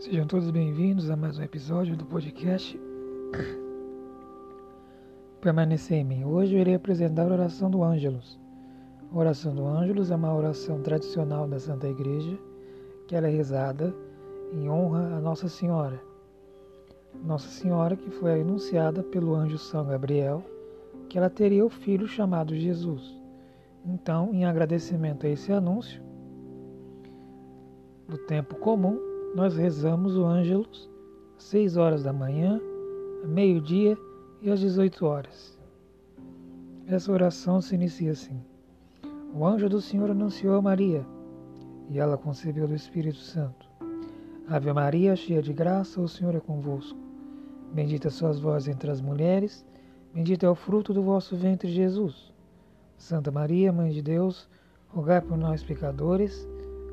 Sejam todos bem-vindos a mais um episódio do podcast Permanecer em mim. Hoje eu irei apresentar a oração do Ângelus. A oração do Ângelus é uma oração tradicional da Santa Igreja, que ela é rezada em honra a Nossa Senhora. Nossa Senhora que foi anunciada pelo anjo São Gabriel que ela teria o filho chamado Jesus. Então, em agradecimento a esse anúncio, do tempo comum, nós rezamos o Ângelus às 6 horas da manhã, meio-dia e às 18 horas. Essa oração se inicia assim: O anjo do Senhor anunciou a Maria, e ela concebeu do Espírito Santo. Ave Maria, cheia de graça, o Senhor é convosco. Bendita sois vós entre as mulheres, bendito é o fruto do vosso ventre, Jesus. Santa Maria, Mãe de Deus, rogai por nós, pecadores,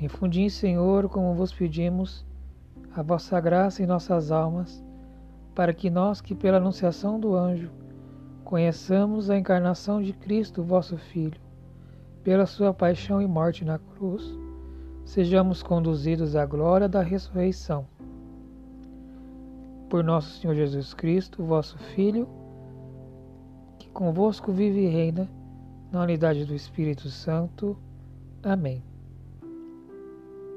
Infundi, Senhor, como vos pedimos, a vossa graça em nossas almas, para que nós que pela anunciação do anjo conheçamos a encarnação de Cristo, vosso Filho, pela sua paixão e morte na cruz, sejamos conduzidos à glória da ressurreição. Por nosso Senhor Jesus Cristo, vosso Filho, que convosco vive e reina, na unidade do Espírito Santo. Amém.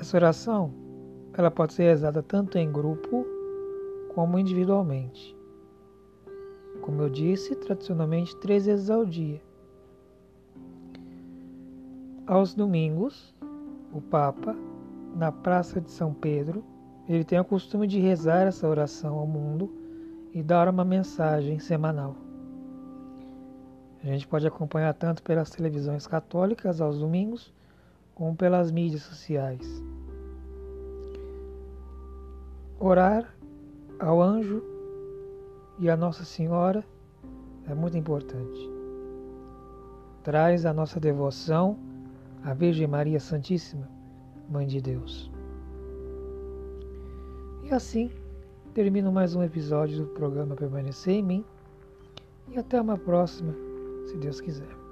Essa oração ela pode ser rezada tanto em grupo como individualmente. Como eu disse, tradicionalmente três vezes ao dia. Aos domingos, o Papa, na Praça de São Pedro, ele tem o costume de rezar essa oração ao mundo e dar uma mensagem semanal. A gente pode acompanhar tanto pelas televisões católicas aos domingos, como pelas mídias sociais. Orar ao anjo e a Nossa Senhora é muito importante. Traz a nossa devoção à Virgem Maria Santíssima, Mãe de Deus. E assim termino mais um episódio do programa Permanecer em Mim. E até uma próxima, se Deus quiser.